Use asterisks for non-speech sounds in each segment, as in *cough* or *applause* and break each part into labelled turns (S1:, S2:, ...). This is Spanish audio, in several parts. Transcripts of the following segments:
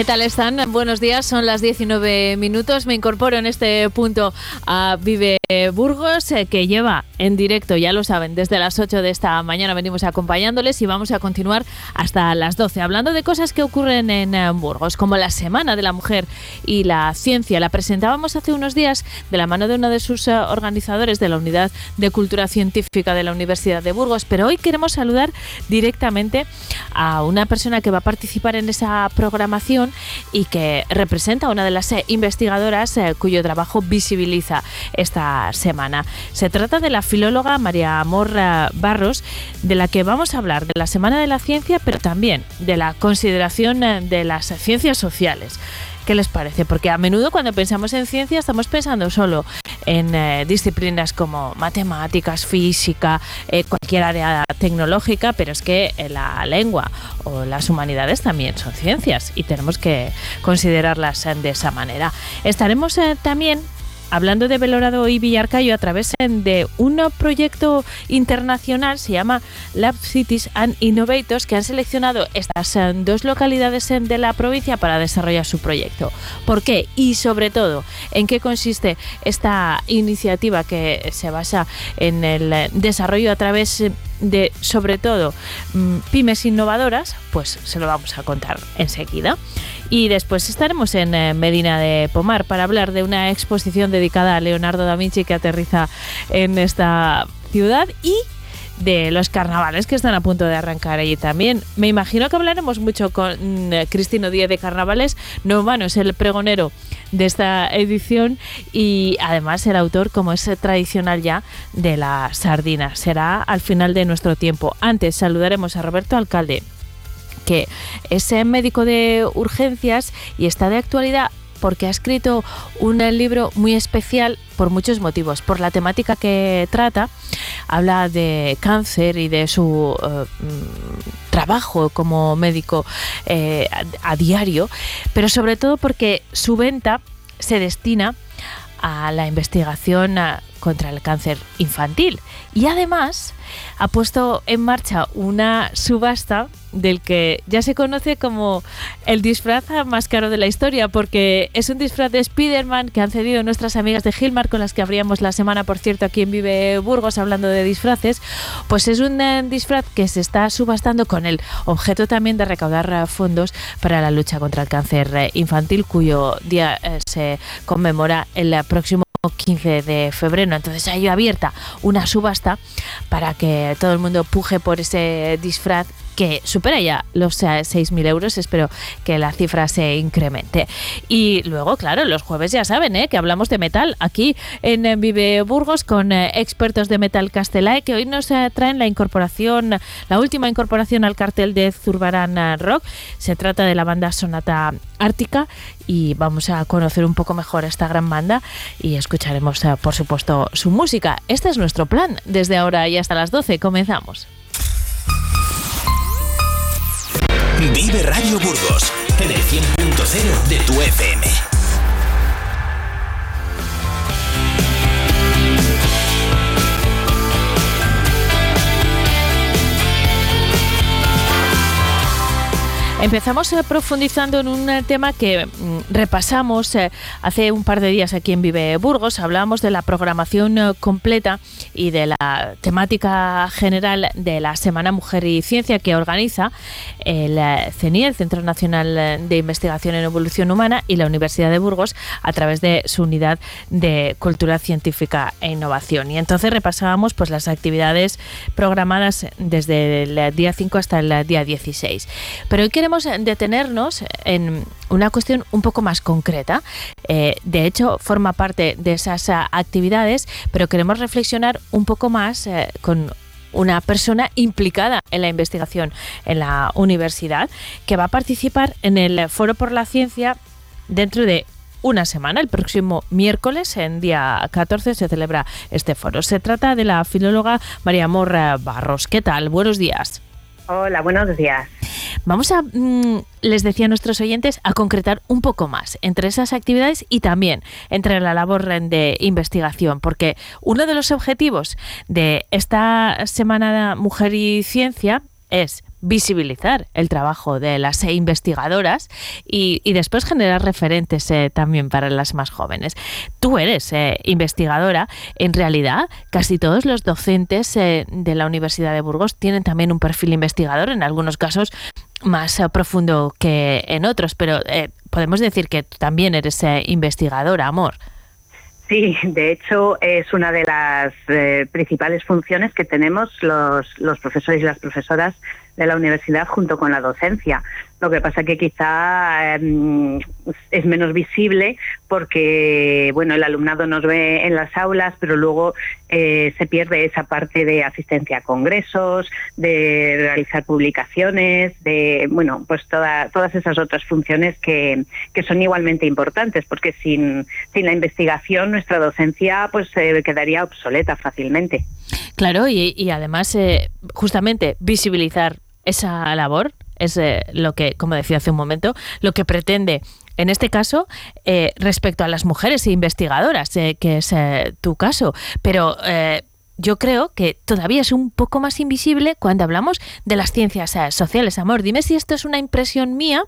S1: ¿Qué tal están? Buenos días, son las 19 minutos. Me incorporo en este punto a Vive Burgos, eh, que lleva en directo, ya lo saben, desde las 8 de esta mañana venimos acompañándoles y vamos a continuar hasta las 12, hablando de cosas que ocurren en eh, Burgos, como la Semana de la Mujer y la Ciencia. La presentábamos hace unos días de la mano de uno de sus eh, organizadores de la Unidad de Cultura Científica de la Universidad de Burgos, pero hoy queremos saludar directamente a una persona que va a participar en esa programación y que representa a una de las eh, investigadoras eh, cuyo trabajo visibiliza esta semana. Se trata de la filóloga María Amor eh, Barros, de la que vamos a hablar de la Semana de la Ciencia, pero también de la consideración de las ciencias sociales. ¿Qué les parece? Porque a menudo cuando pensamos en ciencia estamos pensando solo en eh, disciplinas como matemáticas, física, eh, cualquier área tecnológica, pero es que eh, la lengua o las humanidades también son ciencias y tenemos que considerarlas de esa manera. Estaremos también hablando de Belorado y Villarcayo a través de un proyecto internacional, se llama Lab Cities and Innovators, que han seleccionado estas eh, dos localidades de la provincia para desarrollar su proyecto. ¿Por qué? Y sobre todo, ¿en qué consiste esta iniciativa que se basa en el desarrollo a través de, sobre todo, mm, pymes innovadoras? Pues se lo vamos a contar enseguida. Y después estaremos en eh, Medina de Pomar para hablar de una exposición dedicada a Leonardo da Vinci que aterriza en esta ciudad y de los carnavales que están a punto de arrancar allí también. Me imagino que hablaremos mucho con mm, Cristino Díaz de Carnavales. No humano es el pregonero de esta edición y además el autor, como es tradicional ya, de la sardina. Será al final de nuestro tiempo. Antes saludaremos a Roberto Alcalde es médico de urgencias y está de actualidad porque ha escrito un libro muy especial por muchos motivos. Por la temática que trata, habla de cáncer y de su eh, trabajo como médico eh, a, diario, pero sobre todo porque su venta se destina a la investigación contra el cáncer infantil. Y además ha puesto en marcha una subasta del que ya se conoce como el disfraz más caro de la historia, porque es un disfraz de Spider-Man que han cedido nuestras amigas de Gilmar, con las que abríamos la semana, por cierto, aquí en Vive Burgos, hablando de disfraces. Pues es un eh, disfraz que se está subastando con el objeto también de recaudar eh, fondos para la lucha contra el cáncer eh, infantil, cuyo día se conmemora el próximo 15 de febrero. Entonces hay abierta una subasta para que todo el mundo puje por ese disfraz que supera ya los 6.000 euros. Espero que la cifra se incremente. Y luego, claro, los jueves ya saben ¿eh? que hablamos de metal aquí en Vive Burgos con eh, expertos de Metal Castelae que hoy nos eh, traen la incorporación, la última incorporación al cartel de Zurbarán Rock. Se trata de la banda Sonata Ártica y vamos a conocer un poco mejor esta gran banda y escucharemos, por supuesto, su música. Este es nuestro plan desde ahora y hasta las 12. Comenzamos.
S2: Vive Radio Burgos en el 100.0 de tu FM.
S1: Empezamos eh, profundizando en un eh, tema que mm, repasamos eh, hace un par de días aquí en Vive Burgos. Hablábamos de la programación completa y de la temática general de la Semana Mujer y Ciencia que organiza el CENI, el Centro Nacional de Investigación en Evolución Humana, y la Universidad de Burgos a través de su unidad de Cultura Científica e Innovación. Y entonces repasábamos pues, las actividades programadas desde el día 5 hasta el día 16. Pero hoy queremos detenernos en una cuestión un poco más concreta. Eh, de hecho, forma parte de esas eh, actividades, pero queremos reflexionar un poco más eh, con una persona implicada en la investigación en la universidad que va a participar en el Foro por la Ciencia dentro de una semana, el próximo miércoles, en día 14, se celebra este foro. Se trata de la filóloga María Amor Barros. ¿Qué tal? Buenos días.
S3: Hola, buenos días.
S1: Vamos a, mm, les decía a nuestros oyentes, a concretar un poco más entre esas actividades y también entre la labor de investigación, porque uno de los objetivos de esta Semana Mujer y Ciencia es visibilizar el trabajo de las investigadoras y, después generar referentes eh, también para las más jóvenes. Tú eres eh, investigadora, en realidad casi todos los docentes eh, de la Universidad de Burgos tienen también un perfil investigador, en algunos casos más profundo que en otros, pero podemos decir que tú también eres investigadora, amor.
S3: Sí, de hecho es una de las principales funciones que tenemos los, los profesores y las profesoras de la universidad junto con la docencia. Lo que pasa que quizá em, es menos visible porque bueno el alumnado nos ve en las aulas, pero luego eh, se pierde esa parte de asistencia a congresos, de realizar publicaciones, de bueno pues todas esas otras funciones que, que son igualmente importantes, porque sin, sin la investigación nuestra docencia pues se quedaría obsoleta fácilmente.
S1: Claro, y, además eh, justamente visibilizar esa labor es eh, lo que, como decía hace un momento, lo que pretende en este caso, eh, respecto a las mujeres investigadoras, eh, que es tu caso, pero yo creo que todavía es un poco más invisible cuando hablamos de las ciencias sociales. Amor, dime si esto es una impresión mía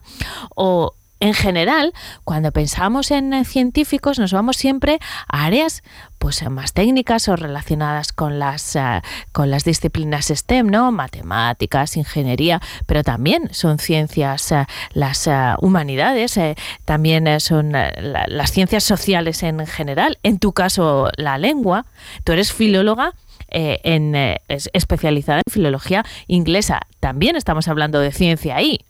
S1: o en general, cuando pensamos en científicos, nos vamos siempre a áreas pues más técnicas o relacionadas con las eh, con las disciplinas STEM, ¿no? Matemáticas, ingeniería, pero también son ciencias eh, las eh, humanidades, también son las ciencias sociales en general. En tu caso, la lengua. Tú eres filóloga. en, especializada en filología inglesa. También estamos hablando de ciencia ahí.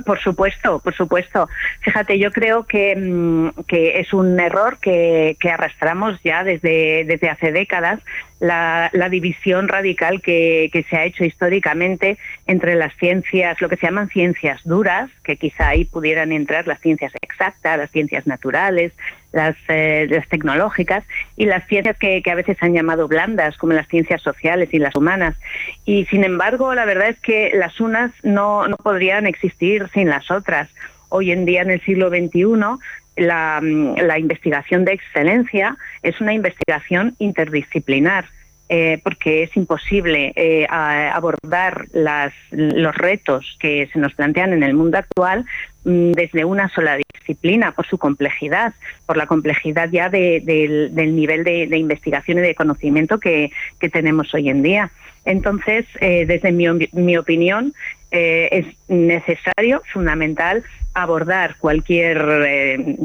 S3: Por supuesto, por supuesto. Fíjate, yo creo que, mm, que es un error que, que, arrastramos ya desde, desde hace décadas la, división radical que, se ha hecho históricamente entre las ciencias, lo que se llaman ciencias duras, que quizá ahí pudieran entrar las ciencias exactas, las ciencias naturales, las, eh, tecnológicas, y las ciencias que, a veces han llamado blandas, como las ciencias sociales y las humanas. Y sin embargo, la verdad es que las unas no, no podrían existir sin las otras. Hoy en día, en el siglo XXI, Mm, la, investigación de excelencia es una investigación interdisciplinar. Eh, porque es imposible eh, abordar los retos que se nos plantean en el mundo actual desde una sola disciplina, por su complejidad, por la complejidad ya del, nivel de, investigación y de conocimiento que, tenemos hoy en día. Entonces, eh, desde mi opinión, es necesario, fundamental, abordar cualquier eh,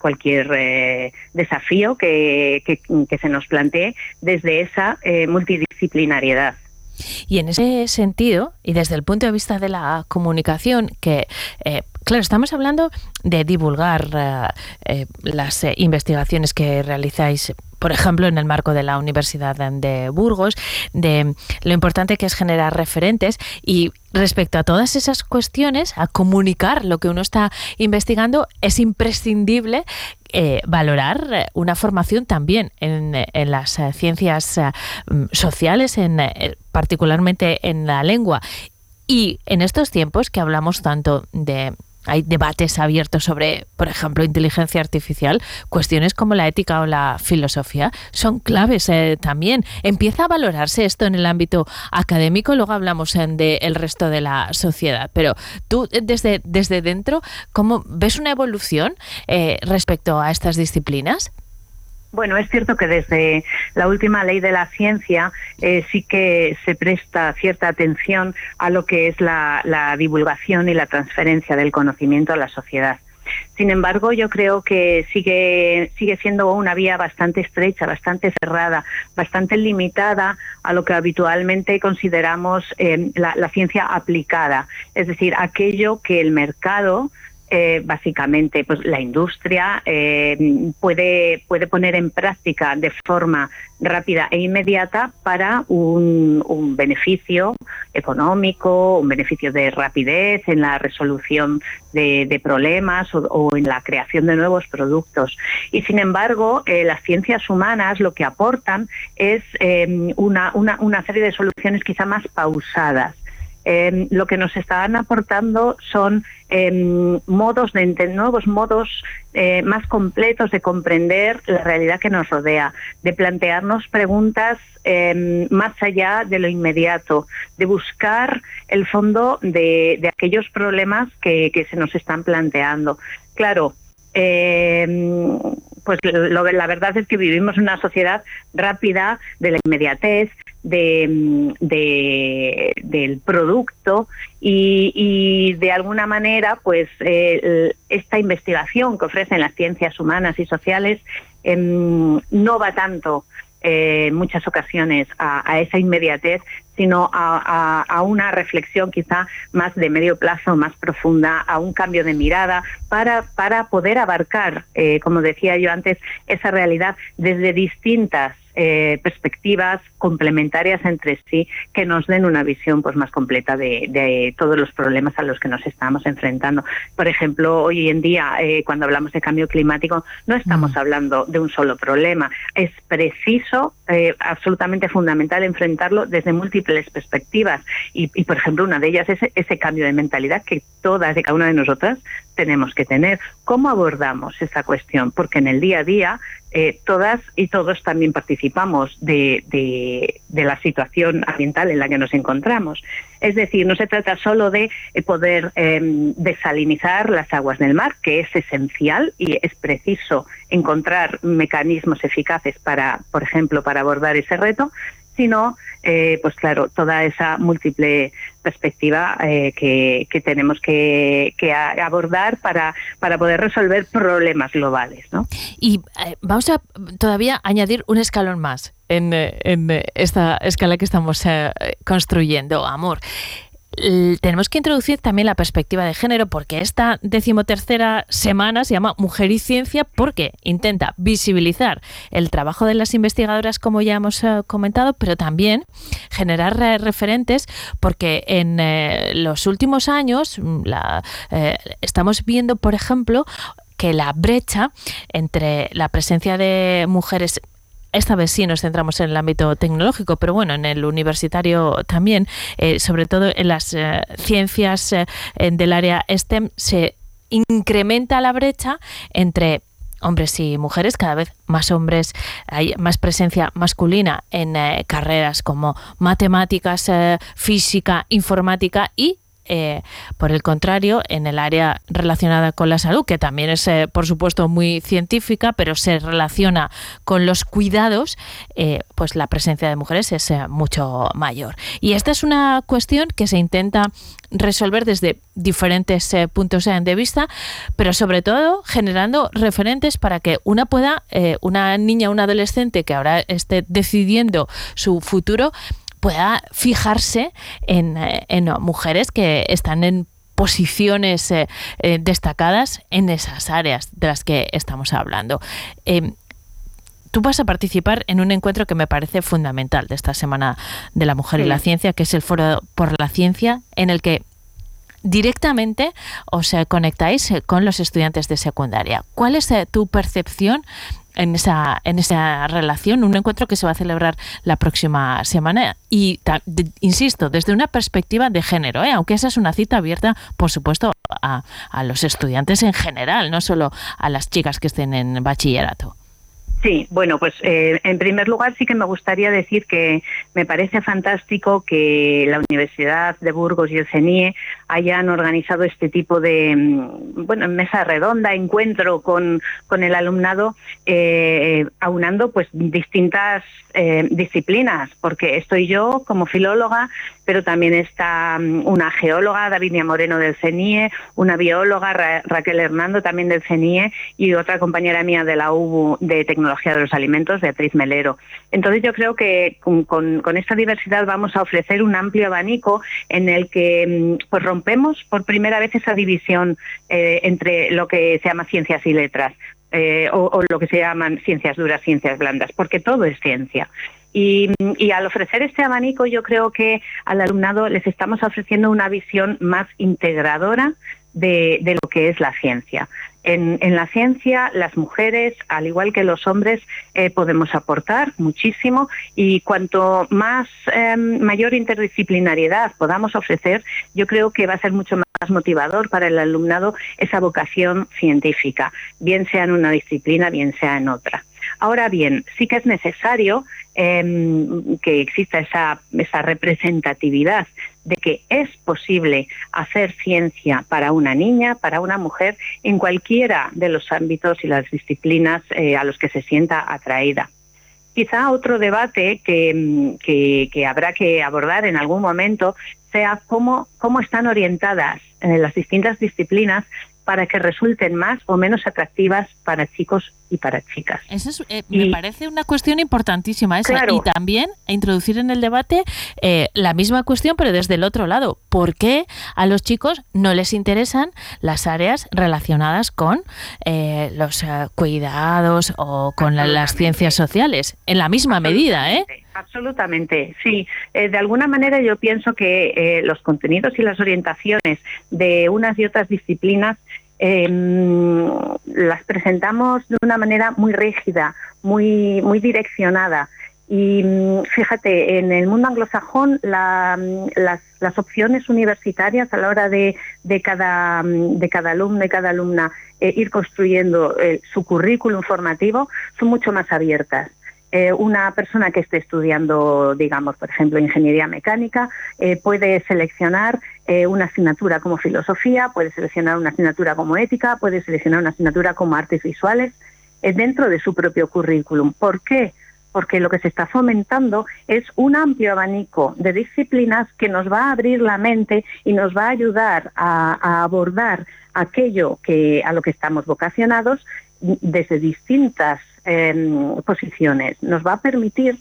S3: cualquier eh, desafío que, se nos plantee desde esa eh, multidisciplinariedad.
S1: Y en ese sentido, y desde el punto de vista de la comunicación, que Claro, estamos hablando de divulgar las investigaciones que realizáis por ejemplo, en el marco de la Universidad de Burgos, de lo importante que es generar referentes y respecto a todas esas cuestiones, a comunicar lo que uno está investigando, es imprescindible eh, valorar una formación también en, las eh, ciencias eh, sociales, en, particularmente en la lengua. Y en estos tiempos que hablamos tanto de hay debates abiertos sobre, por ejemplo, inteligencia artificial, cuestiones como la ética o la filosofía son claves eh, también. Empieza a valorarse esto en el ámbito académico, luego hablamos del de resto de la sociedad, pero tú eh, desde, desde dentro, ¿cómo ves una evolución eh, respecto a estas disciplinas?
S3: Bueno, es cierto que desde la última ley de la ciencia eh, sí que se presta cierta atención a lo que es la, divulgación y la transferencia del conocimiento a la sociedad. Sin embargo, yo creo que sigue, sigue siendo una vía bastante estrecha, bastante cerrada, bastante limitada a lo que habitualmente consideramos eh, la, ciencia aplicada, es decir, aquello que el mercado eh, básicamente pues la industria eh, puede, puede poner en práctica de forma rápida e inmediata para un, beneficio económico, un beneficio de rapidez en la resolución de, problemas o, en la creación de nuevos productos. Y sin embargo, eh, las ciencias humanas lo que aportan es una, una, una serie de soluciones quizá más pausadas Em, lo que nos están aportando son em, modos de nuevos modos eh, más completos de comprender la realidad que nos rodea, de plantearnos preguntas em, más allá de lo inmediato, de buscar el fondo de, aquellos problemas que, se nos están planteando. Claro, pues la verdad es que vivimos una sociedad rápida de la inmediatez, de, del producto y, de alguna manera pues eh, esta investigación que ofrecen las ciencias humanas y sociales em, no va tanto eh, en muchas ocasiones a, esa inmediatez, sino a, una reflexión quizá más de medio plazo, más profunda, a un cambio de mirada para, para poder abarcar, eh, como decía yo antes, esa realidad desde distintas eh, perspectivas complementarias entre sí que nos den una visión pues más completa de, todos los problemas a los que nos estamos enfrentando. Por ejemplo, hoy en día, eh, cuando hablamos de cambio climático, no estamos mm. hablando de un solo problema. Es preciso, eh, absolutamente fundamental, enfrentarlo desde múltiples perspectivas. Y, por ejemplo, una de ellas es ese cambio de mentalidad que todas y cada una de nosotras tenemos que tener. ¿Cómo abordamos esa cuestión? Porque en el día a día eh, todas y todos también participamos de, la situación ambiental en la que nos encontramos. Es decir, no se trata solo de eh, poder em, desalinizar las aguas del mar, que es esencial y es preciso encontrar mecanismos eficaces para, por ejemplo, para abordar ese reto, sino, eh, pues claro, toda esa múltiple perspectiva eh, que, tenemos que, abordar para, para poder resolver problemas globales. ¿no?
S1: Y eh, vamos a todavía añadir un escalón más en, en esta escala que estamos construyendo, amor tenemos que introducir también la perspectiva de género porque esta decimotercera semana se llama Mujer y Ciencia porque intenta visibilizar el trabajo de las investigadoras como ya hemos eh, comentado, pero también generar eh, referentes porque en eh, los últimos años mm, estamos viendo, por ejemplo, que la brecha entre la presencia de mujeres esta vez sí nos centramos en el ámbito tecnológico, pero bueno, en el universitario también, eh, sobre todo en las eh, ciencias eh, del área STEM, se incrementa la brecha entre hombres y mujeres, cada vez más hombres, hay más presencia masculina en carreras como matemáticas, física, informática y eh, por el contrario, en el área relacionada con la salud, que también es, eh, por supuesto, muy científica, pero se relaciona con los cuidados, eh, pues la presencia de mujeres es mucho mayor. Y esta es una cuestión que se intenta resolver desde diferentes puntos de vista, pero sobre todo generando referentes para que una pueda, una niña, un adolescente que ahora esté decidiendo su futuro, pueda fijarse en, eh, mujeres que están en posiciones eh, eh, destacadas en esas áreas de las que estamos hablando. Em, tú vas a participar en un encuentro que me parece fundamental de esta Semana de la Mujer y la Ciencia, que es el Foro por la Ciencia, en el que directamente os conectáis con los estudiantes de secundaria. ¿Cuál es tu percepción en esa, en esa relación, un encuentro que se va a celebrar la próxima semana. Y insisto, desde una perspectiva de género, ¿eh? aunque esa es una cita abierta, por supuesto, a, a los estudiantes en general, no solo a las chicas que estén en bachillerato.
S3: Sí, bueno, pues eh, en primer lugar sí que me gustaría decir que me parece fantástico que la Universidad de Burgos y el CENIE hayan organizado este tipo de, mm, bueno, mesa redonda, encuentro con, con el alumnado, eh, aunando pues distintas eh, disciplinas, porque estoy yo como filóloga, pero también está mm, una geóloga, Davinia Moreno del CENIE, una bióloga, Raquel Hernando también del CENIE y otra compañera mía de la UBU de tecnología de los alimentos, Beatriz Melero. Entonces yo creo que con, esta diversidad vamos a ofrecer un amplio abanico en el que mm, pues rompemos por primera vez esa división eh, entre lo que se llama ciencias y letras. Eh, o, lo que se llaman ciencias duras, ciencias blandas, porque todo es ciencia. Y, al ofrecer este abanico, yo creo que al alumnado les estamos ofreciendo una visión más integradora de, lo que es la ciencia. En, la ciencia, las mujeres, al igual que los hombres, eh, podemos aportar muchísimo y cuanto más em, mayor interdisciplinariedad podamos ofrecer, yo creo que va a ser mucho más motivador para el alumnado esa vocación científica, bien sea en una disciplina, bien sea en otra. Ahora bien, sí que es necesario em, que exista esa, esa representatividad de que es posible hacer ciencia para una niña, para una mujer, en cualquiera de los ámbitos y las disciplinas eh, a los que se sienta atraída. Quizá otro debate que, que, habrá que abordar en algún momento sea cómo, cómo están orientadas en las distintas disciplinas para que resulten más o menos atractivas para chicos y para chicas.
S1: Eso eh, me parece una cuestión importantísima esa. Y también introducir en el debate eh, la misma cuestión, pero desde el otro lado. ¿Por qué a los chicos no les interesan las áreas relacionadas con eh, los cuidados o con las ciencias sociales? En la misma medida, ¿eh?
S3: Absolutamente, sí. de alguna manera yo pienso que los contenidos y las orientaciones de unas y otras disciplinas Em, las presentamos de una manera muy rígida, muy, muy direccionada. Y mm, fíjate, en el mundo anglosajón las, las, opciones universitarias a la hora de, de, cada, mm, de cada alumno y cada alumna eh, ir construyendo eh, su currículum formativo son mucho más abiertas. Eh, una persona que esté estudiando, digamos, por ejemplo, ingeniería mecánica, eh, puede seleccionar eh, una asignatura como filosofía, puede seleccionar una asignatura como ética, puede seleccionar una asignatura como artes visuales dentro de su propio currículum. ¿Por qué? Porque lo que se está fomentando es un amplio abanico de disciplinas que nos va a abrir la mente y nos va a ayudar a, abordar aquello que, a lo que estamos vocacionados desde distintas Em, posiciones. Nos va a permitir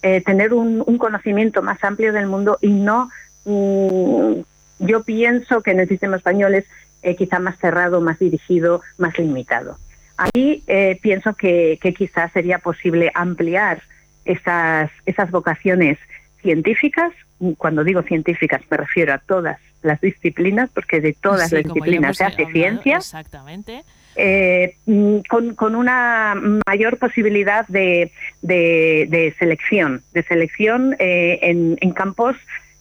S3: eh, tener un, conocimiento más amplio del mundo y no, mm, yo pienso que en el sistema español es eh, quizá más cerrado, más dirigido, más limitado. Ahí eh, pienso que, quizás sería posible ampliar esas, esas vocaciones científicas. Cuando digo científicas me refiero a todas las disciplinas, porque de todas las disciplinas se hace ciencia.
S1: Exactamente.
S3: Eh, mm, con, una mayor posibilidad de, selección, de selección eh, en, campos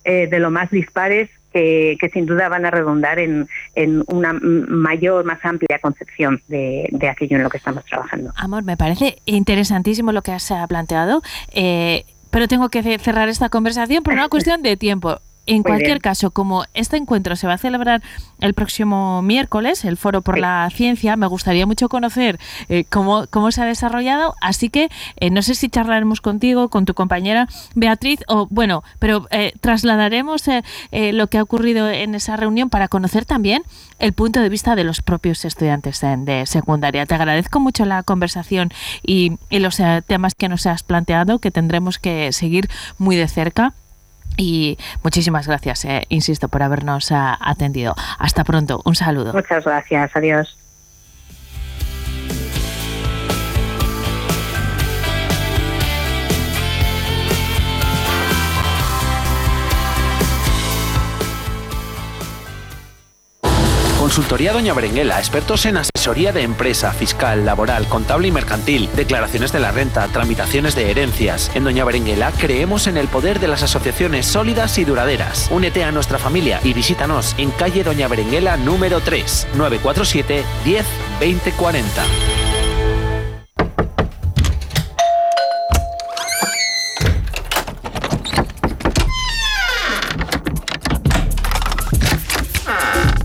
S3: eh, de lo más dispares que, sin duda van a redundar en, una mayor, más amplia concepción de, de, aquello en lo que estamos trabajando.
S1: Amor, me parece interesantísimo lo que has planteado, pero tengo que cerrar esta conversación por una cuestión de tiempo. En cualquier caso, como este encuentro se va a celebrar el próximo miércoles, el Foro por la Ciencia, me gustaría mucho conocer eh, cómo, cómo se ha desarrollado, así que eh, no sé si charlaremos contigo, con tu compañera Beatriz, o bueno, pero eh, trasladaremos lo que ha ocurrido en esa reunión para conocer también el punto de vista de los propios estudiantes de secundaria. Te agradezco mucho la conversación y, y los temas que nos has planteado, que tendremos que seguir muy de cerca y muchísimas gracias, eh, insisto, por habernos ah, atendido. Hasta pronto, un saludo.
S3: Muchas gracias, adiós.
S2: Consultoría Doña Berenguela, expertos en asesoría de empresa, fiscal, laboral, contable y mercantil, declaraciones de la renta, tramitaciones de herencias. En Doña Berenguela creemos en el poder de las asociaciones sólidas y duraderas. Únete a nuestra familia y visítanos en calle Doña Berenguela número 3, 947 10 20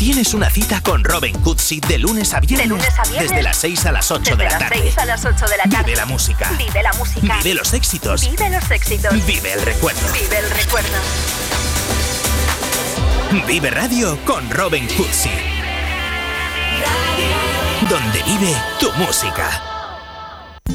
S4: tienes una cita con Robin Cutsi de lunes a viernes.
S5: De lunes a viernes.
S4: Desde las 6 a las 8 de la tarde.
S5: a las 8 de la
S4: Vive la música.
S5: Vive la música.
S4: Vive los éxitos.
S5: Vive los éxitos.
S4: Vive el recuerdo.
S5: Vive el recuerdo.
S4: Vive Radio con Robin Cutsi. Donde vive tu música.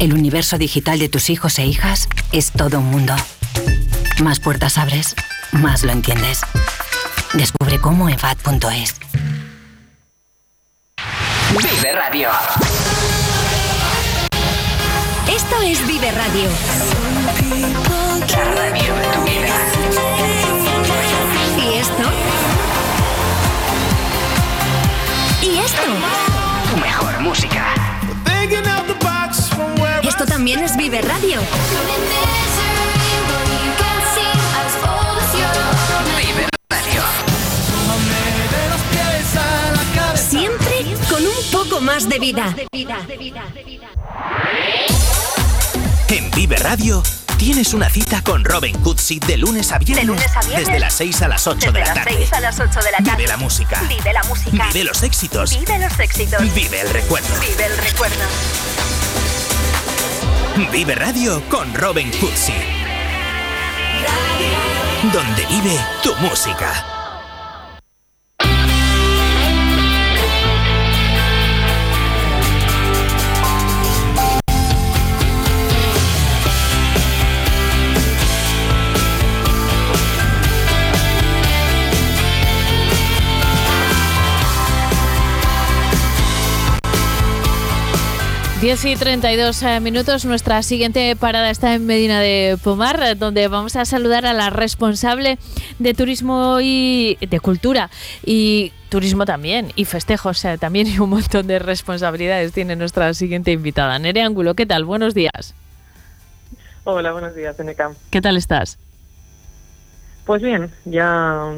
S6: El universo digital de tus hijos e hijas es todo un mundo. Más puertas abres, más lo entiendes. Descubre cómo en FAD.es.
S7: Vive Radio.
S5: Esto es Vive Radio.
S7: La radio de tu vida.
S5: ¿Y esto? ¿Y esto?
S7: Tu mejor música.
S5: Esto también es Vive Radio.
S7: Vive Radio.
S5: Siempre con un poco más de vida.
S4: En Vive Radio tienes una cita con Robin Cutsi de lunes a viernes.
S5: De lunes a viernes.
S4: Desde las 6 a las 8 de la tarde.
S5: a las 8 de la
S4: Vive la música.
S5: Vive la música.
S4: Vive los éxitos.
S5: Vive los éxitos.
S4: Vive el recuerdo.
S5: Vive el recuerdo.
S4: Vive Radio con Robin Cutsi. Donde vive tu música.
S1: Diez y 32 eh, minutos. Nuestra siguiente parada está en Medina de Pomar, donde vamos a saludar a la responsable de turismo y de cultura y turismo también y festejos eh, también y un montón de responsabilidades tiene nuestra siguiente invitada. Nere Ángulo, ¿qué tal? Buenos días.
S8: Hola, buenos días, NK.
S1: ¿Qué tal estás?
S8: Pues bien, ya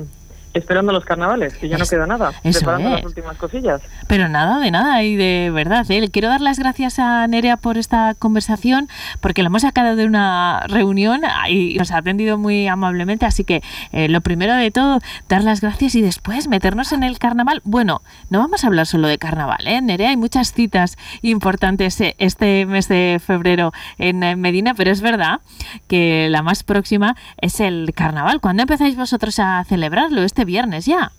S8: esperando los carnavales, que ya no queda nada. preparando
S1: es.
S8: las últimas cosillas.
S1: Pero nada, de nada, y de verdad. ¿eh? Le Quiero dar las gracias a Nerea por esta conversación, porque la hemos sacado de una reunión y nos ha atendido muy amablemente. Así que eh, lo primero de todo, dar las gracias y después meternos en el carnaval. Bueno, no vamos a hablar solo de carnaval, ¿eh? Nerea, hay muchas citas importantes eh, este mes de febrero en eh, Medina, pero es verdad que la más próxima es el carnaval. ¿Cuándo empezáis vosotros a celebrarlo? Este viernes ya.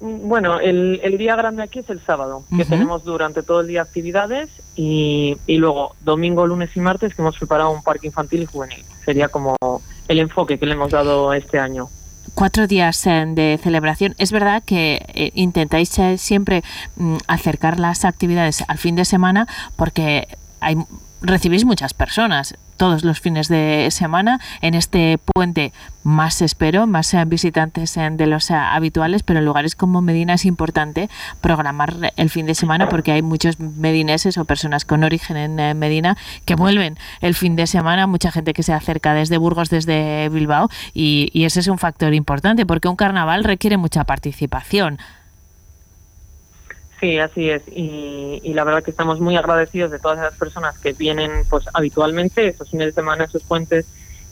S8: Bueno, el, el día grande aquí es el sábado, que tenemos durante todo el día actividades y, y luego domingo, lunes y martes que hemos preparado un parque infantil y juvenil. Sería como el enfoque que le hemos dado este año.
S1: Cuatro días eh, de celebración. Es verdad que eh, intentáis eh, siempre mm, acercar las actividades al fin de semana porque hay, recibís muchas personas todos los fines de semana en este puente más espero, más visitantes de los eh, habituales, pero en lugares como Medina es importante programar el fin de semana porque hay muchos medineses o personas con origen en eh, Medina que vuelven el fin de semana, mucha gente que se acerca desde Burgos, desde Bilbao y, y ese es un factor importante porque un carnaval requiere mucha participación.
S8: Sí, así es. Y, la verdad que estamos muy agradecidos de todas las personas que vienen pues habitualmente esos fines de semana, esos puentes.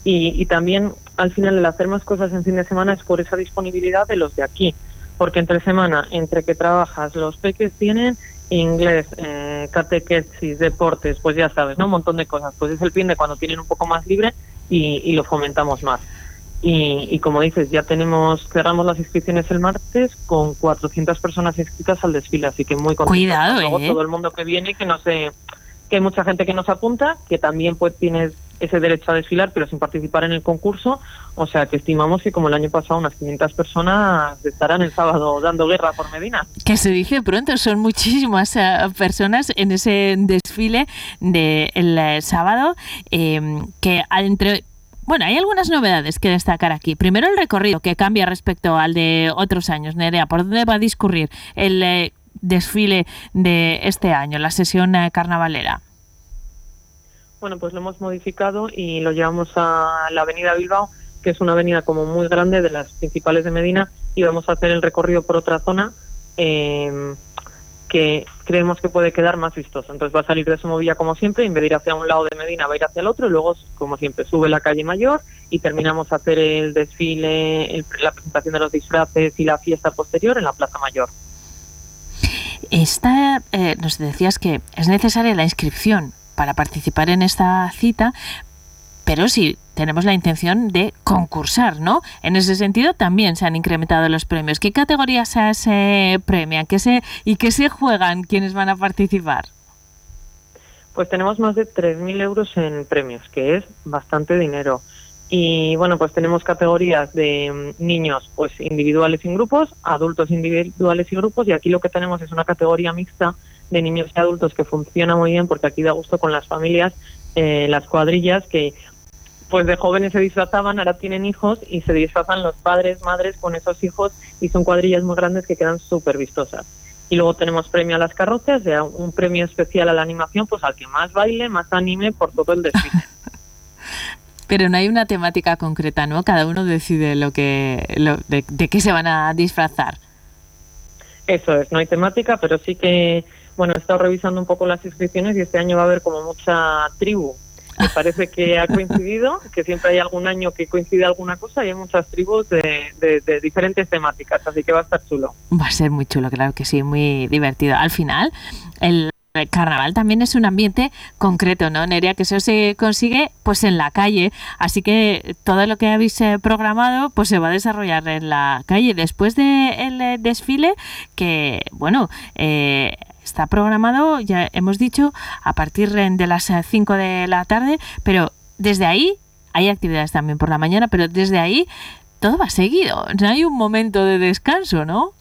S8: Y, y también al final el hacer más cosas en fin de semana es por esa disponibilidad de los de aquí. Porque entre semana, entre que trabajas, los peques tienen inglés, eh, catequesis, deportes, pues ya sabes, ¿no? Un montón de cosas. Pues es el fin de cuando tienen un poco más libre y, y lo fomentamos más. Y, y como dices, ya tenemos, cerramos las inscripciones el martes con 400 personas inscritas al desfile, así que muy contentos.
S1: Cuidado,
S8: Luego
S1: ¿eh?
S8: todo el mundo que viene, que no sé, que hay mucha gente que nos apunta, que también pues tienes ese derecho a desfilar, pero sin participar en el concurso. O sea que estimamos que como el año pasado unas 500 personas estarán el sábado dando guerra por Medina.
S1: Que se dice pronto, son muchísimas eh, personas en ese desfile del sábado eh, que entre... Bueno, hay algunas novedades que destacar aquí. Primero el recorrido que cambia respecto al de otros años. Nerea, ¿por dónde va a discurrir el eh, desfile de este año, la sesión eh, carnavalera?
S8: Bueno, pues lo hemos modificado y lo llevamos a la avenida Bilbao, que es una avenida como muy grande de las principales de Medina, y vamos a hacer el recorrido por otra zona eh, que creemos que puede quedar más vistosa. Entonces va a salir de Somovilla como siempre, en vez de ir hacia un lado de Medina va a ir hacia el otro, y luego, como siempre, sube la calle Mayor y terminamos a hacer el desfile, el- la presentación de los disfraces y la fiesta posterior en la Plaza Mayor.
S1: Esta, eh, nos decías que es necesaria la inscripción para participar en esta cita, pero si tenemos la intención de concursar, ¿no? En ese sentido también se han incrementado los premios. ¿Qué categorías se premian? ¿Qué se, ¿Y qué se juegan quienes van a participar?
S8: Pues tenemos más de 3.000 euros en premios, que es bastante dinero. Y bueno, pues tenemos categorías de mm, niños pues individuales y grupos, adultos individuales y grupos, y aquí lo que tenemos es una categoría mixta de niños y adultos que funciona muy bien porque aquí da gusto con las familias, eh, las cuadrillas que pues de jóvenes se disfrazaban, ahora tienen hijos y se disfrazan los padres, madres con esos hijos y son cuadrillas muy grandes que quedan súper vistosas. Y luego tenemos premio a las carrozas, ya un premio especial a la animación, pues al que más baile, más anime por todo el desfile. *laughs*
S1: Pero no hay una temática concreta, ¿no? Cada uno decide lo que, lo- de, de qué se van a disfrazar.
S8: Eso es, no hay temática, pero sí que, bueno, he estado revisando un poco las inscripciones y este año va a haber como mucha tribu. Me parece que ha coincidido, que siempre hay algún año que coincide alguna cosa y hay muchas tribus de, de- de diferentes temáticas, así que va a estar chulo.
S1: Va a ser muy chulo, claro que sí, muy divertido. Al final, el carnaval también es un ambiente concreto, ¿no, Nerea? Que eso se consigue pues en la calle, así que todo lo que habéis eh, programado pues se va a desarrollar en la calle. Después del desfile, que bueno, eh, está programado, ya hemos dicho, a partir eh, de las 5 de la tarde, pero desde ahí hay actividades también por la mañana, pero desde ahí todo va seguido, no hay un momento de descanso, ¿no?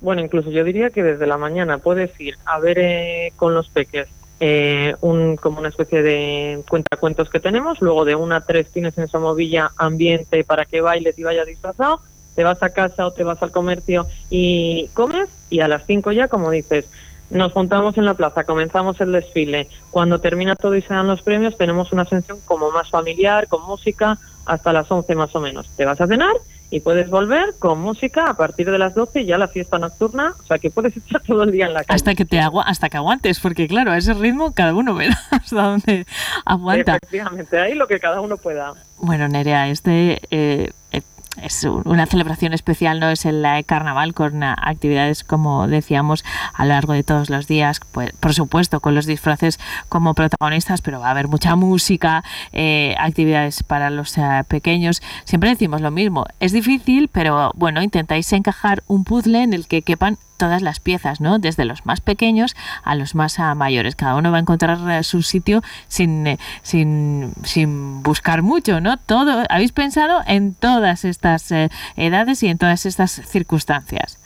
S8: Bueno, incluso yo diría que desde la mañana puedes ir a ver eh, con los peques eh, un, como una especie de cuentacuentos que tenemos. Luego de una a tres tienes en Somovilla ambiente para que bailes y vayas disfrazado. Te vas a casa o te vas al comercio y comes. Y a las cinco ya, como dices, nos juntamos en la plaza, comenzamos el desfile. Cuando termina todo y se dan los premios, tenemos una sesión como más familiar, con música, hasta las 11 más o menos. Te vas a cenar y puedes volver con música a partir de las 12 ya la fiesta nocturna, o sea que puedes *laughs* estar todo el día en la calle.
S1: Hasta que te agua hasta que aguantes, porque claro, a ese ritmo cada uno *laughs* verá hasta dónde aguanta.
S8: Efectivamente, ahí lo que cada uno pueda.
S1: Bueno, Nerea, este eh, eh, es una celebración especial, ¿no? Es el eh, carnaval con eh, actividades, como decíamos, a lo largo de todos los días, pues, por supuesto, con los disfraces como protagonistas, pero va a haber mucha música, eh, actividades para los pequeños. Siempre decimos lo mismo, es difícil, pero bueno, intentáis encajar un puzzle en el que quepan todas las piezas, ¿no? Desde los más pequeños a los más ah, mayores. Cada uno va a encontrar eh, su sitio sin, eh, sin, sin buscar mucho, ¿no? Todo, habéis pensado en todas estas eh, edades y en todas estas circunstancias.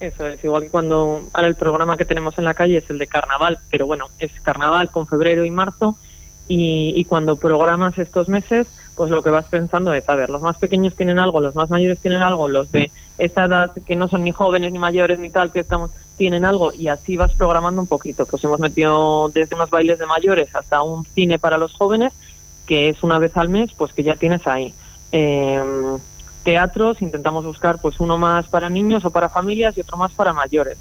S8: Eso es, igual que cuando ahora el programa que tenemos en la calle es el de carnaval, pero bueno, es carnaval con febrero y marzo y, y cuando programas estos meses, pues lo que vas pensando es, a ver, los más pequeños tienen algo, los más mayores tienen algo, los de esa edad que no son ni jóvenes ni mayores ni tal, que estamos tienen algo y así vas programando un poquito. Pues hemos metido desde unos bailes de mayores hasta un cine para los jóvenes, que es una vez al mes, pues que ya tienes ahí. Em, teatros, intentamos buscar pues uno más para niños o para familias y otro más para mayores.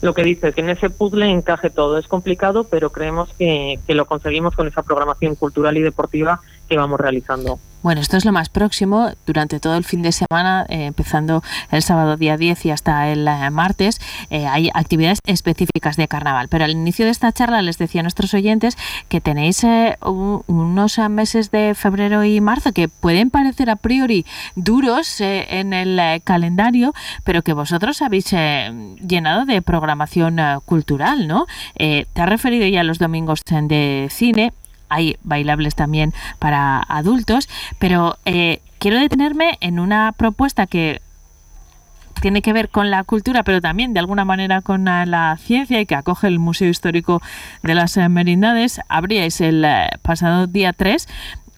S8: Lo que dice que en ese puzzle encaje todo. Es complicado, pero creemos que, que lo conseguimos con esa programación cultural y deportiva que vamos realizando.
S1: Bueno, esto es lo más próximo durante todo el fin de semana, eh, empezando el sábado día 10 y hasta el eh, martes. Eh, hay actividades específicas de carnaval. Pero al inicio de esta charla les decía a nuestros oyentes que tenéis unos meses de febrero y marzo que pueden parecer a priori duros en el calendario, pero que vosotros habéis llenado de programación cultural, ¿no? te has referido ya a los domingos de cine hay bailables también para adultos, pero eh, quiero detenerme en una propuesta que tiene que ver con la cultura, pero también de alguna manera con la ciencia y que acoge el Museo Histórico de las Merindades. Abríais el eh, pasado día 3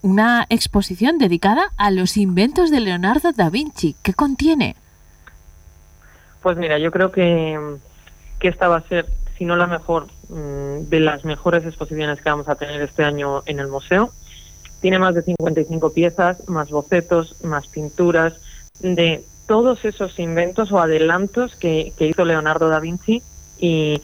S1: una exposición dedicada a los inventos de Leonardo da Vinci. ¿Qué contiene?
S8: Pues mira, yo creo que, que esta va a ser si no la mejor, mm, de las mejores exposiciones que vamos a tener este año en el museo. Tiene más de 55 piezas, más bocetos, más pinturas, de todos esos inventos o adelantos que, hizo Leonardo da Vinci. Y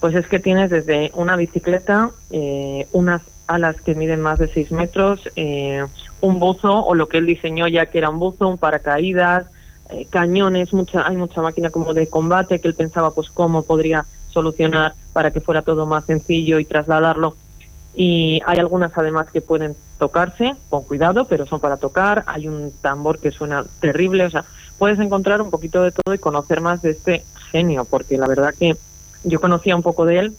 S8: pues es que tienes desde una bicicleta, eh, unas alas que miden más de 6 metros, eh, un buzo o lo que él diseñó ya que era un buzo, un paracaídas, eh, cañones, mucha, hay mucha máquina como de combate que él pensaba pues cómo podría solucionar para que fuera todo más sencillo y trasladarlo. Y hay algunas además que pueden tocarse con cuidado, pero son para tocar. Hay un tambor que suena terrible, o sea, puedes encontrar un poquito de todo y conocer más de este genio, porque la verdad que yo conocía un poco de él,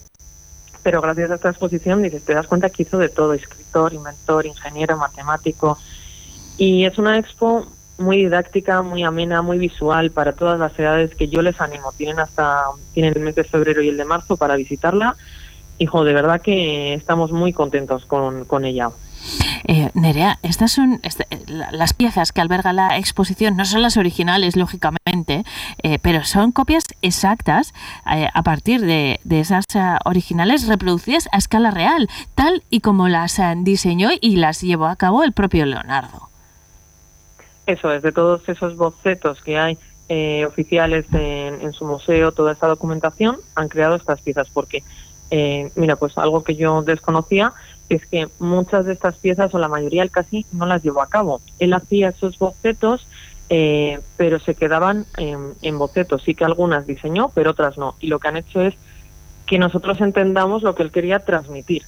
S8: pero gracias a esta exposición dices, te das cuenta que hizo de todo, escritor, inventor, ingeniero, matemático. Y es una expo muy didáctica, muy amena, muy visual para todas las edades que yo les animo. Tienen hasta tienen el mes de febrero y el de marzo para visitarla. Hijo, de verdad que estamos muy contentos con, con ella.
S1: Eh, Nerea, estas son este, las piezas que alberga la exposición, no son las originales, lógicamente, eh, pero son copias exactas eh, a partir de, de esas uh, originales reproducidas a escala real, tal y como las uh, diseñó y las llevó a cabo el propio Leonardo.
S8: Eso es, de todos esos bocetos que hay eh, oficiales en, su museo, toda esta documentación, han creado estas piezas porque, eh, mira, pues algo que yo desconocía es que muchas de estas piezas, o la mayoría, él casi no las llevó a cabo. Él hacía esos bocetos, eh, pero se quedaban en, en bocetos. Sí que algunas diseñó, pero otras no. Y lo que han hecho es que nosotros entendamos lo que él quería transmitir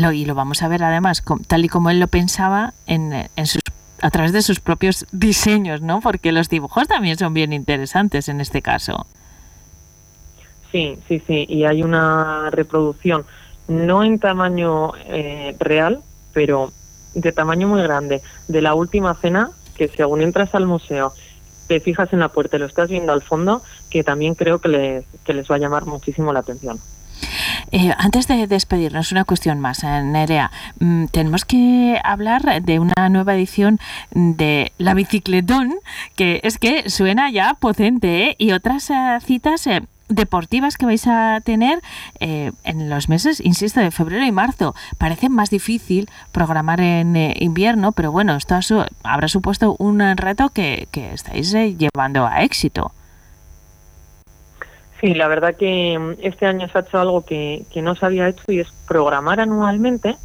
S1: lo, y lo vamos a ver además tal y como él lo pensaba en, sus a través de sus propios diseños, ¿no? Porque los dibujos también son bien interesantes en este caso.
S8: Sí, sí, sí, y hay una reproducción, no en tamaño eh, real, pero de tamaño muy grande, de la última cena, que según entras al museo, te fijas en la puerta y lo estás viendo al fondo, que también creo que les, que les va a llamar muchísimo la atención.
S1: Eh, antes de despedirnos, una cuestión más, eh, Nerea. Mm, tenemos que hablar de una nueva edición de La Bicicletón, que es que suena ya potente, ¿eh? y otras citas deportivas que vais a tener en los meses, insisto, de febrero y marzo. Parece más difícil programar en invierno, pero bueno, esto habrá supuesto un reto que, que estáis llevando a éxito.
S8: Sí, la verdad que mm, este año se ha hecho algo que, no se había hecho y es programar anualmente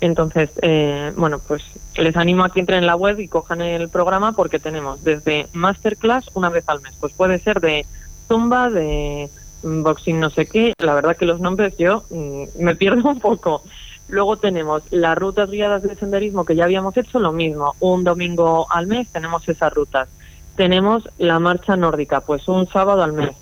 S8: Entonces, eh, bueno, pues les animo a que entren en la web y cojan el programa porque tenemos desde masterclass una vez al mes. Pues puede ser de zumba, de boxing no sé qué. La verdad que los nombres yo mm, me pierdo un poco. Luego tenemos las rutas guiadas de senderismo que ya habíamos hecho, lo mismo. Un domingo al mes tenemos esas rutas. Tenemos la marcha nórdica, pues un sábado al mes.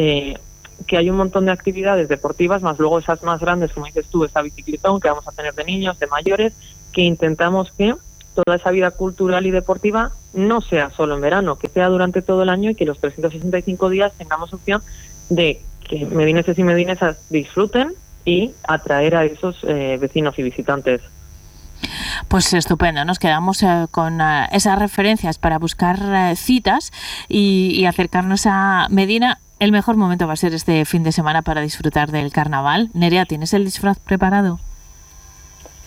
S8: Eh, que hay un montón de actividades deportivas, más luego esas más grandes, como dices tú, esa bicicletón que vamos a tener de niños, de mayores, que intentamos que toda esa vida cultural y deportiva no sea solo en verano, que sea durante todo el año y que los 365 días tengamos opción de que medineses y medinesas disfruten y atraer a esos eh, vecinos y visitantes.
S1: Pues estupendo, nos quedamos eh, con eh, esas referencias para buscar eh, citas y, y acercarnos a Medina. El mejor momento va a ser este fin de semana para disfrutar del carnaval. Nerea, ¿tienes el disfraz preparado?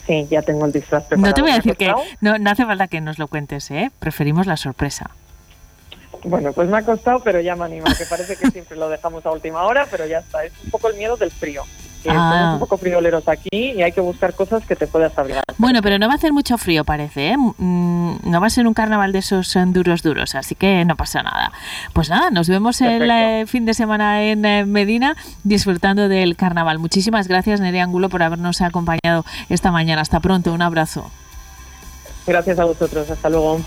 S8: Sí, ya tengo el disfraz preparado.
S1: No te voy a
S8: ¿Me ha
S1: decir que no, no hace falta que nos lo cuentes, ¿eh? Preferimos la sorpresa.
S8: Bueno, pues me ha costado, pero ya me anima, que parece que siempre lo dejamos a última hora, pero ya está. Es un poco el miedo del frío. Que
S1: Ah.
S8: somos un poco frioleros aquí y hay que buscar cosas que te puedas abrigar.
S1: Bueno, pero no va a hacer mucho frío, parece, ¿eh? Mm, No va a ser un carnaval de esos eh, duros, duros, así que no pasa nada. Pues nada, nos vemos el eh, fin de semana en eh, Medina disfrutando del carnaval. Muchísimas gracias, Nerea Angulo, por habernos acompañado esta mañana. Hasta pronto, un abrazo.
S8: Gracias a vosotros. Hasta luego.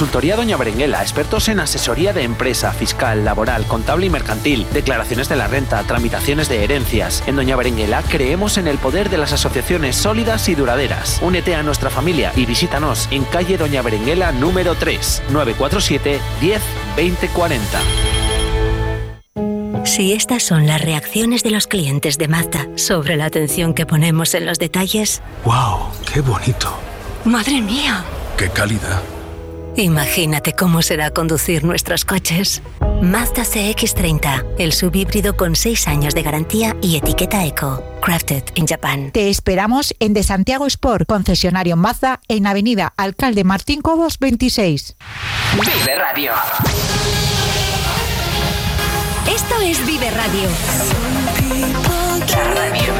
S2: Consultoría Doña Berenguela, expertos en asesoría de empresa, fiscal, laboral, contable y mercantil, declaraciones de la renta, tramitaciones de herencias. En Doña Berenguela creemos en el poder de las asociaciones sólidas y duraderas. Únete a nuestra familia y visítanos en calle Doña Berenguela número 3, 947 10 20 40.
S6: Si estas son las reacciones de los clientes de Mazda sobre la atención que ponemos en los detalles,
S9: ¡Wow! ¡Qué bonito!
S6: ¡madre mía!
S9: ¡Qué calidad!
S6: Imagínate cómo será conducir nuestros coches. Mazda CX30, el subhíbrido con 6 años de garantía y etiqueta eco. Crafted in Japan.
S10: Te esperamos en De Santiago Sport, concesionario Mazda, en Avenida Alcalde Martín Cobos 26.
S7: Vive Radio.
S5: Esto es Vive Radio.
S7: La radio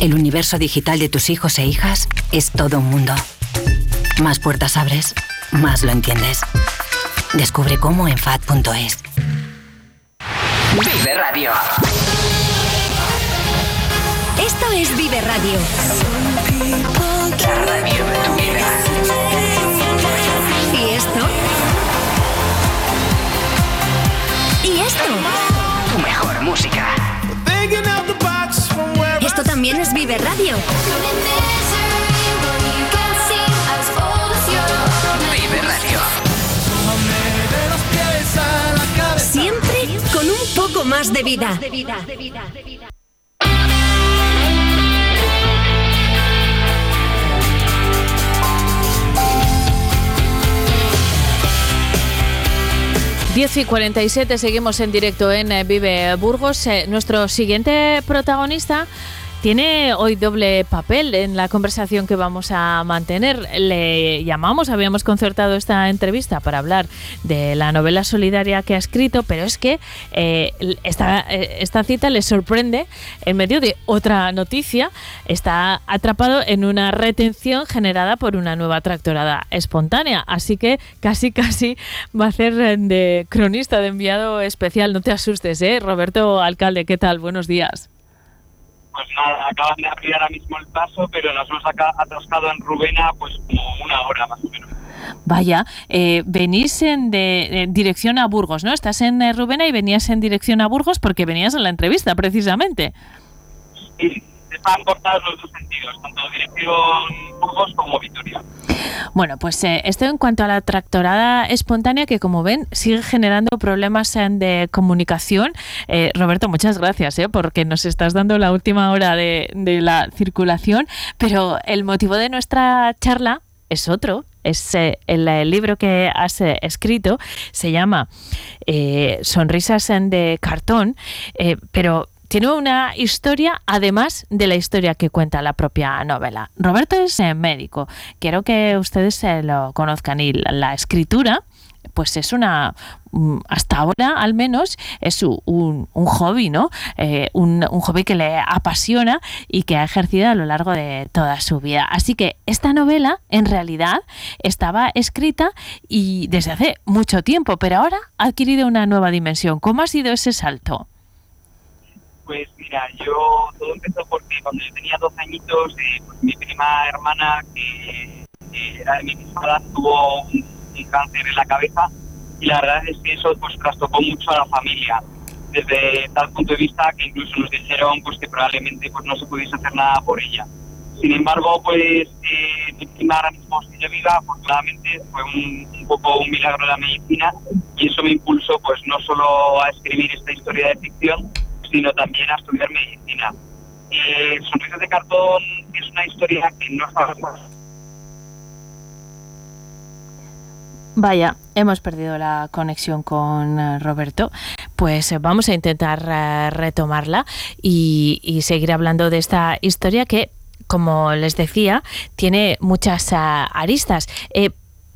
S6: El universo digital de tus hijos e hijas es todo un mundo. Más puertas abres, más lo entiendes. Descubre cómo en FAD.es.
S7: Vive Radio.
S5: Esto es Vive Radio.
S7: La radio de tu vida.
S5: ¿Y esto? ¿Y esto?
S7: Tu mejor música.
S5: También es Vive Radio.
S7: Vive Radio.
S5: Siempre con un poco más de vida.
S1: Diez y 47, seguimos en directo en eh, Vive Burgos. Eh, nuestro siguiente protagonista tiene hoy doble papel en la conversación que vamos a mantener. Le llamamos, habíamos concertado esta entrevista para hablar de la novela solidaria que ha escrito, pero es que eh, esta, eh, esta cita le sorprende en medio de otra noticia. Está atrapado en una retención generada por una nueva tractorada espontánea, así que casi casi va a ser de cronista, de enviado especial. No te asustes, ¿eh? Roberto Alcalde, ¿qué tal? Buenos días.
S11: Pues nada, acaban de abrir ahora mismo el paso, pero nos hemos acá atascado en Rubena pues como una hora más o menos.
S1: Vaya, eh, venís en de, en dirección a Burgos, ¿no? Estás en eh, Rubena y venías en dirección a Burgos porque venías a la entrevista, precisamente.
S11: Y están cortados los dos sentidos, tanto dirección Burgos como Vitoria.
S1: Bueno, pues eh, esto en cuanto a la tractorada espontánea que como ven sigue generando problemas de comunicación. Eh, Roberto, muchas gracias eh, porque nos estás dando la última hora de, de la circulación, pero el motivo de nuestra charla es otro. Es el, libro que has escrito, se llama eh, Sonrisas en de cartón, pero tiene una historia además de la historia que cuenta la propia novela. Roberto es eh, médico, quiero que ustedes eh, lo conozcan y la, escritura pues es una, mm, hasta ahora al menos, es un, un hobby, ¿no? Eh, un, un hobby que le apasiona y que ha ejercido a lo largo de toda su vida. Así que esta novela, en realidad, estaba escrita y desde hace mucho tiempo, pero ahora ha adquirido una nueva dimensión. ¿Cómo ha sido ese salto?
S11: Pues mira, yo todo empezó porque cuando yo tenía 12 añitos, eh, pues mi prima hermana, que, que era de mi misma edad, tuvo un, un cáncer en la cabeza y la verdad es que eso pues trastocó mucho a la familia. Desde tal punto de vista que incluso nos dijeron pues que probablemente pues no se pudiese hacer nada por ella. Sin embargo, pues eh, mi prima ahora mismo sigue viva, afortunadamente fue un, un poco un milagro de la medicina y eso me impulsó pues no solo a escribir esta historia de ficción, sino también a estudiar medicina. Eh, Sonrisas de cartón es una historia que no está
S1: Vaya, hemos perdido la conexión con eh, Roberto. Pues eh, vamos a intentar eh, retomarla y, seguir hablando de esta historia que, como les decía, tiene muchas aristas.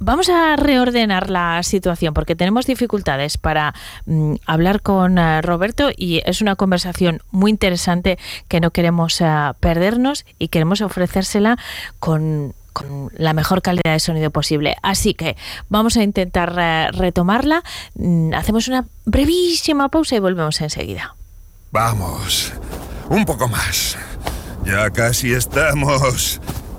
S1: Vamos a reordenar la situación porque tenemos dificultades para mm, hablar con eh, Roberto y es una conversación muy interesante que no queremos eh, perdernos y queremos ofrecérsela con, la mejor calidad de sonido posible. Así que vamos a intentar eh, retomarla. Mm, Hacemos una brevísima pausa y volvemos enseguida.
S12: Vamos, un poco más. Ya casi estamos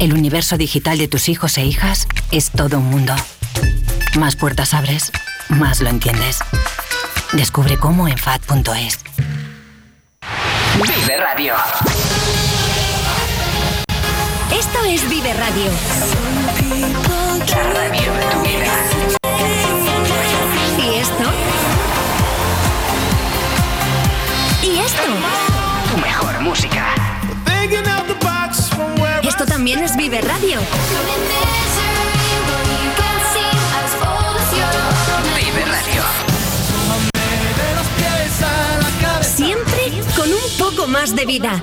S6: El universo digital de tus hijos e hijas es todo un mundo. Más puertas abres, más lo entiendes. Descubre cómo en FAD.es.
S7: Vive Radio.
S5: Esto es Vive Radio.
S7: La radio de tu vida.
S5: ¿Y esto? ¿Y esto?
S7: Tu mejor música.
S5: También es Vive Radio.
S7: Vive Radio.
S5: Siempre con un poco más de vida.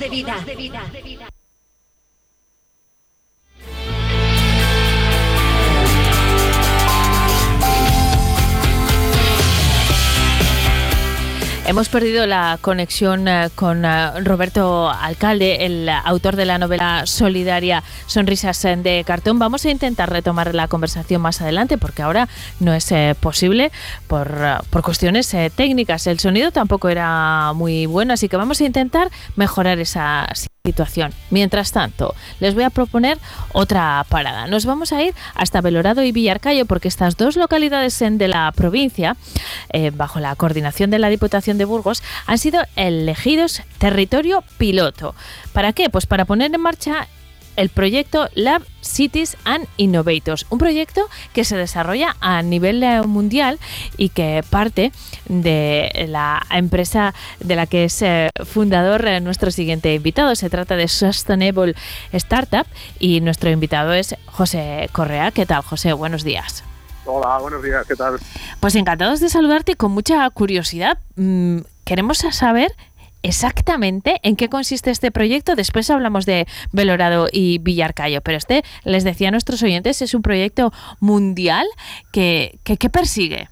S1: Hemos perdido la conexión eh, con eh, Roberto Alcalde, el autor de la novela solidaria Sonrisas de Cartón. Vamos a intentar retomar la conversación más adelante porque ahora no es eh, posible por, por cuestiones técnicas. El sonido tampoco era muy bueno, así que vamos a intentar mejorar esa situación. Mientras tanto, les voy a proponer otra parada. Nos vamos a ir hasta Belorado y Villarcayo porque estas dos localidades de la provincia, eh, bajo la coordinación de la Diputación de Burgos, han sido elegidos territorio piloto. ¿Para qué? Pues para poner en marcha el proyecto Lab Cities and Innovators, un proyecto que se desarrolla a nivel eh, mundial y que parte de la empresa de la que es eh, fundador eh, nuestro siguiente invitado. Se trata de Sustainable Startup y nuestro invitado es José Correa. ¿Qué tal, José? Buenos días.
S13: Hola, buenos días, ¿qué tal?
S1: Pues encantados de saludarte y con mucha curiosidad. Mm, queremos saber exactamente en qué consiste este proyecto. Después hablamos de Belorado y Villarcayo, pero este, les decía a nuestros oyentes, es un proyecto mundial que, que, persigue.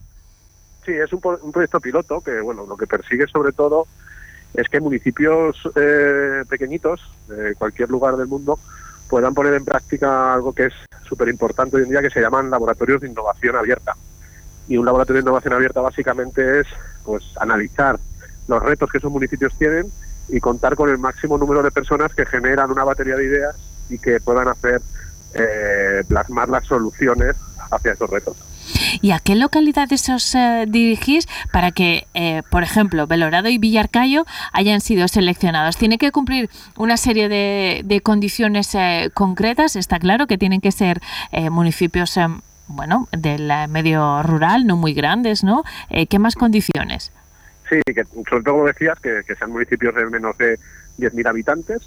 S13: Sí, es un, proyecto piloto que, bueno, lo que persigue sobre todo es que municipios eh, pequeñitos de cualquier lugar del mundo puedan poner en práctica algo que es súper importante hoy en día, que se llaman laboratorios de innovación abierta. Y un laboratorio de innovación abierta básicamente es pues analizar los retos que esos municipios tienen y contar con el máximo número de personas que generan una batería de ideas y que puedan hacer eh, plasmar las soluciones hacia esos retos.
S1: ¿Y a qué localidades os eh, dirigís para que, eh, por ejemplo, Belorado y Villarcayo hayan sido seleccionados? ¿Tiene que cumplir una serie de, de condiciones concretas? Está claro que tienen que ser municipios, bueno, del medio rural, no muy grandes, ¿no? ¿Qué más condiciones?
S13: Sí, que sobre todo, como decías, que, sean municipios de menos de 10.000 habitantes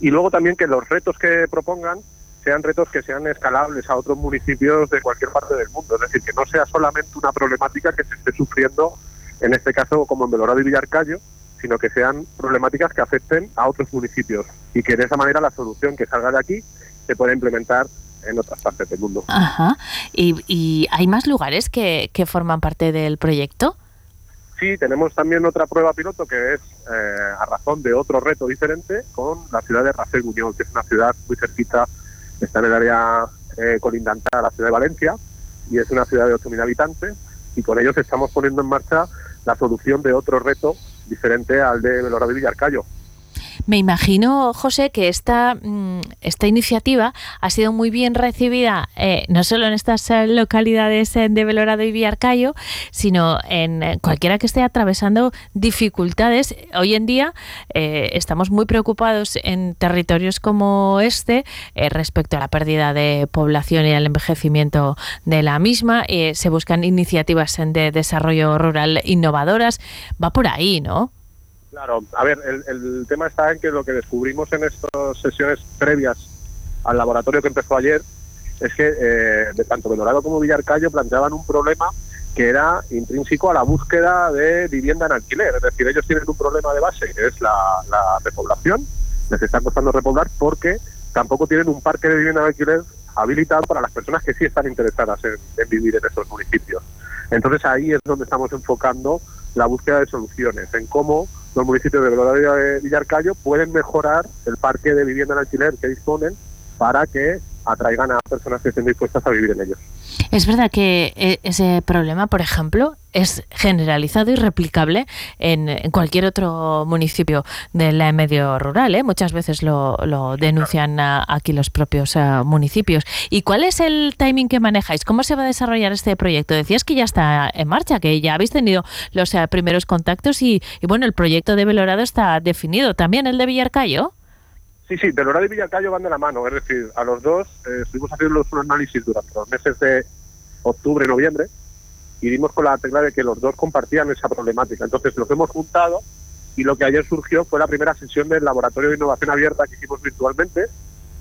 S13: y luego también que los retos que propongan sean retos que sean escalables a otros municipios de cualquier parte del mundo. Es decir, que no sea solamente una problemática que se esté sufriendo, en este caso como en Belorado y Villarcayo, sino que sean problemáticas que afecten a otros municipios y que de esa manera la solución que salga de aquí se pueda implementar en otras partes del mundo.
S1: Ajá. ¿Y, hay más lugares que, que forman parte del proyecto?
S13: Sí, tenemos también otra prueba piloto que es eh, a razón de otro reto diferente con la ciudad de Rafael Muñoz, que es una ciudad muy cerquita, está en el área eh, colindante a la ciudad de Valencia y es una ciudad de 8.000 habitantes y con ellos estamos poniendo en marcha la solución de otro reto diferente al de Belorado y Villarcayo,
S1: me imagino, José, que esta, mm, esta iniciativa ha sido muy bien recibida eh, no solo en estas eh, localidades eh, de Belorado y Villarcayo, sino en cualquiera que esté atravesando dificultades. Hoy en día estamos muy preocupados en territorios como este respecto a la pérdida de población y al envejecimiento de la misma. se buscan iniciativas de desarrollo rural innovadoras. Va por ahí, ¿no?
S13: Claro, a ver, el, tema está en que lo que descubrimos en estas sesiones previas al laboratorio que empezó ayer es que eh, tanto Belorado como Villarcayo planteaban un problema que era intrínseco a la búsqueda de vivienda en alquiler. Es decir, ellos tienen un problema de base que es la, repoblación, les está costando repoblar porque tampoco tienen un parque de vivienda en alquiler habilitado para las personas que sí están interesadas en, en vivir en esos municipios. Entonces ahí es donde estamos enfocando la búsqueda de soluciones, en cómo los municipios de de Villarcayo pueden mejorar el parque de vivienda en alquiler que disponen para que atraigan a personas que estén dispuestas a vivir en ellos.
S1: Es verdad que eh, ese problema, por ejemplo, es generalizado y replicable en, cualquier otro municipio del medio rural. ¿eh? Muchas veces lo, denuncian aquí los propios eh, municipios. ¿Y cuál es el timing que manejáis? ¿Cómo se va a desarrollar este proyecto? Decías que ya está en marcha, que ya habéis tenido los primeros contactos y, y, bueno, el proyecto de Belorado está definido. ¿También el de Villarcayo?
S13: Sí, sí, Belorado y Villacayo van de la mano, es decir, a los dos eh, estuvimos haciendo un análisis durante los meses de octubre noviembre y dimos con la tecla de que los dos compartían esa problemática. Entonces los hemos juntado y lo que ayer surgió fue la primera sesión del Laboratorio de Innovación Abierta que hicimos virtualmente.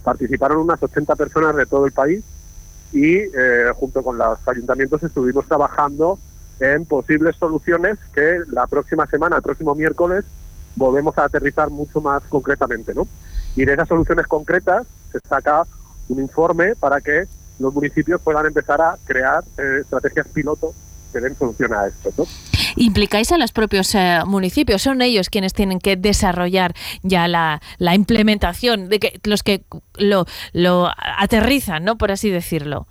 S13: Participaron unas 80 personas de todo el país y eh, junto con los ayuntamientos estuvimos trabajando en posibles soluciones que la próxima semana, el próximo miércoles, volvemos a aterrizar mucho más concretamente, ¿no? Y de esas soluciones concretas se saca un informe para que los municipios puedan empezar a crear eh, estrategias piloto que den solución a esto.
S1: implicáis a los propios eh, municipios, son ellos quienes tienen que desarrollar ya la, la implementación, de que los que lo, lo aterrizan, ¿no? Por así decirlo.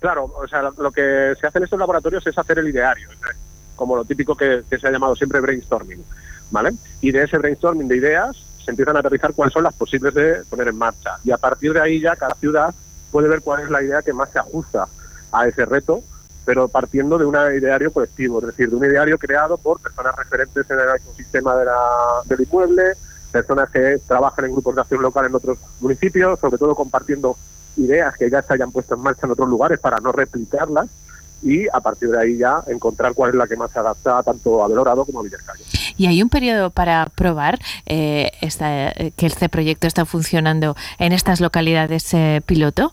S13: Claro, o sea, lo que se hace en estos laboratorios es hacer el ideario, como lo típico que, que se ha llamado siempre brainstorming, ¿vale? Y de ese brainstorming de ideas se empiezan a aterrizar cuáles son las posibles de poner en marcha. Y a partir de ahí ya cada ciudad puede ver cuál es la idea que más se ajusta a ese reto, pero partiendo de un ideario colectivo, es decir, de un ideario creado por personas referentes en el ecosistema del inmueble, personas que trabajan en grupos de acción local en otros municipios, sobre todo compartiendo ideas que ya se hayan puesto en marcha en otros lugares para no replicarlas y a partir de ahí ya encontrar cuál es la que más se adapta tanto a Belorado como a Villarcayo.
S1: ¿Y hay un periodo para probar eh, esta, eh, que este proyecto está funcionando en estas localidades eh, piloto?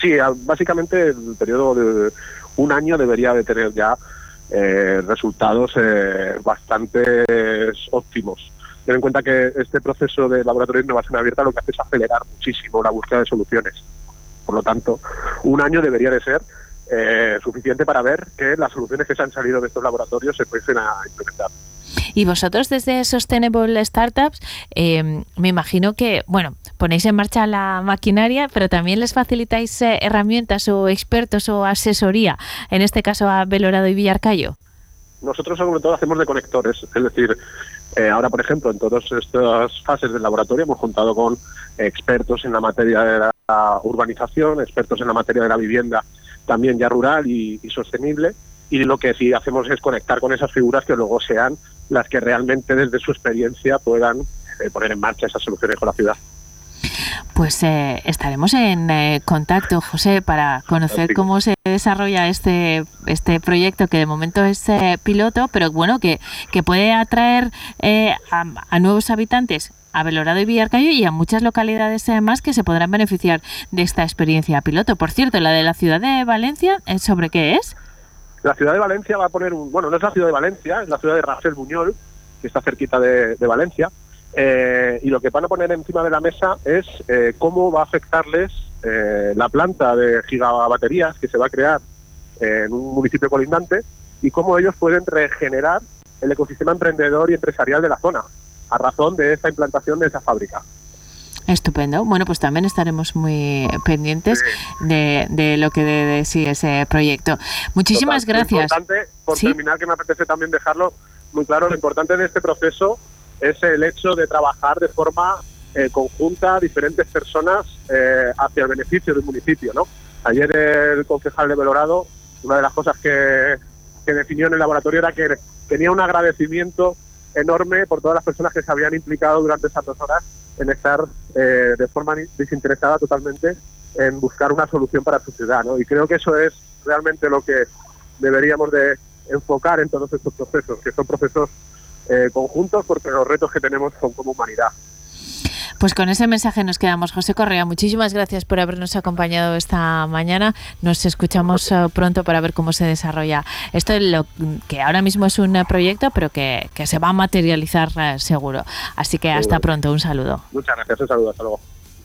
S13: Sí, básicamente el periodo de un año debería de tener ya eh, resultados eh, bastante óptimos. Ten en cuenta que este proceso de laboratorio de innovación abierta lo que hace es acelerar muchísimo la búsqueda de soluciones. Por lo tanto, un año debería de ser eh, suficiente para ver que las soluciones que se han salido de estos laboratorios se pueden implementar.
S1: Y vosotros desde Sustainable Startups, eh, me imagino que, bueno, ponéis en marcha la maquinaria, pero también les facilitáis eh, herramientas o expertos o asesoría, en este caso a Belorado y Villarcayo.
S13: Nosotros sobre todo hacemos de conectores, es decir, eh, ahora por ejemplo en todas estas fases del laboratorio hemos contado con expertos en la materia de la urbanización, expertos en la materia de la vivienda también ya rural y, y sostenible, y lo que sí hacemos es conectar con esas figuras que luego sean las que realmente desde su experiencia puedan eh, poner en marcha esas soluciones con la ciudad.
S1: Pues eh, estaremos en eh, contacto, José, para conocer cómo se desarrolla este, este proyecto que de momento es eh, piloto, pero bueno, que, que puede atraer eh, a, a nuevos habitantes a Belorado y Villarcayo y a muchas localidades eh, más que se podrán beneficiar de esta experiencia piloto. Por cierto, la de la ciudad de Valencia, ¿eh, ¿sobre qué es?
S13: La ciudad de Valencia va a poner un, bueno, no es la ciudad de Valencia, es la ciudad de Rafael Buñol, que está cerquita de, Valencia, eh, y lo que van a poner encima de la mesa es eh, cómo va a afectarles eh, la planta de gigabaterías que se va a crear en un municipio colindante y cómo ellos pueden regenerar el ecosistema emprendedor y empresarial de la zona a razón de esta implantación de esa fábrica.
S1: Estupendo. Bueno, pues también estaremos muy pendientes de, de lo que de, de sí ese proyecto. Muchísimas
S13: Total, lo
S1: gracias.
S13: importante, por
S1: ¿Sí?
S13: terminar, que me apetece también dejarlo muy claro, lo importante de este proceso es el hecho de trabajar de forma eh, conjunta diferentes personas eh, hacia el beneficio del municipio. ¿no? Ayer el concejal de Belorado, una de las cosas que, que definió en el laboratorio era que tenía un agradecimiento enorme por todas las personas que se habían implicado durante esas dos horas en estar eh, de forma desinteresada totalmente en buscar una solución para su ciudad. ¿no? Y creo que eso es realmente lo que deberíamos de enfocar en todos estos procesos, que son procesos eh, conjuntos porque los retos que tenemos son como humanidad.
S1: Pues con ese mensaje nos quedamos. José Correa, muchísimas gracias por habernos acompañado esta mañana. Nos escuchamos eh, pronto para ver cómo se desarrolla esto, lo, que ahora mismo es un proyecto, pero que, que se va a materializar eh, seguro. Así que hasta pronto. Un saludo.
S13: Muchas gracias, un saludo, hasta luego.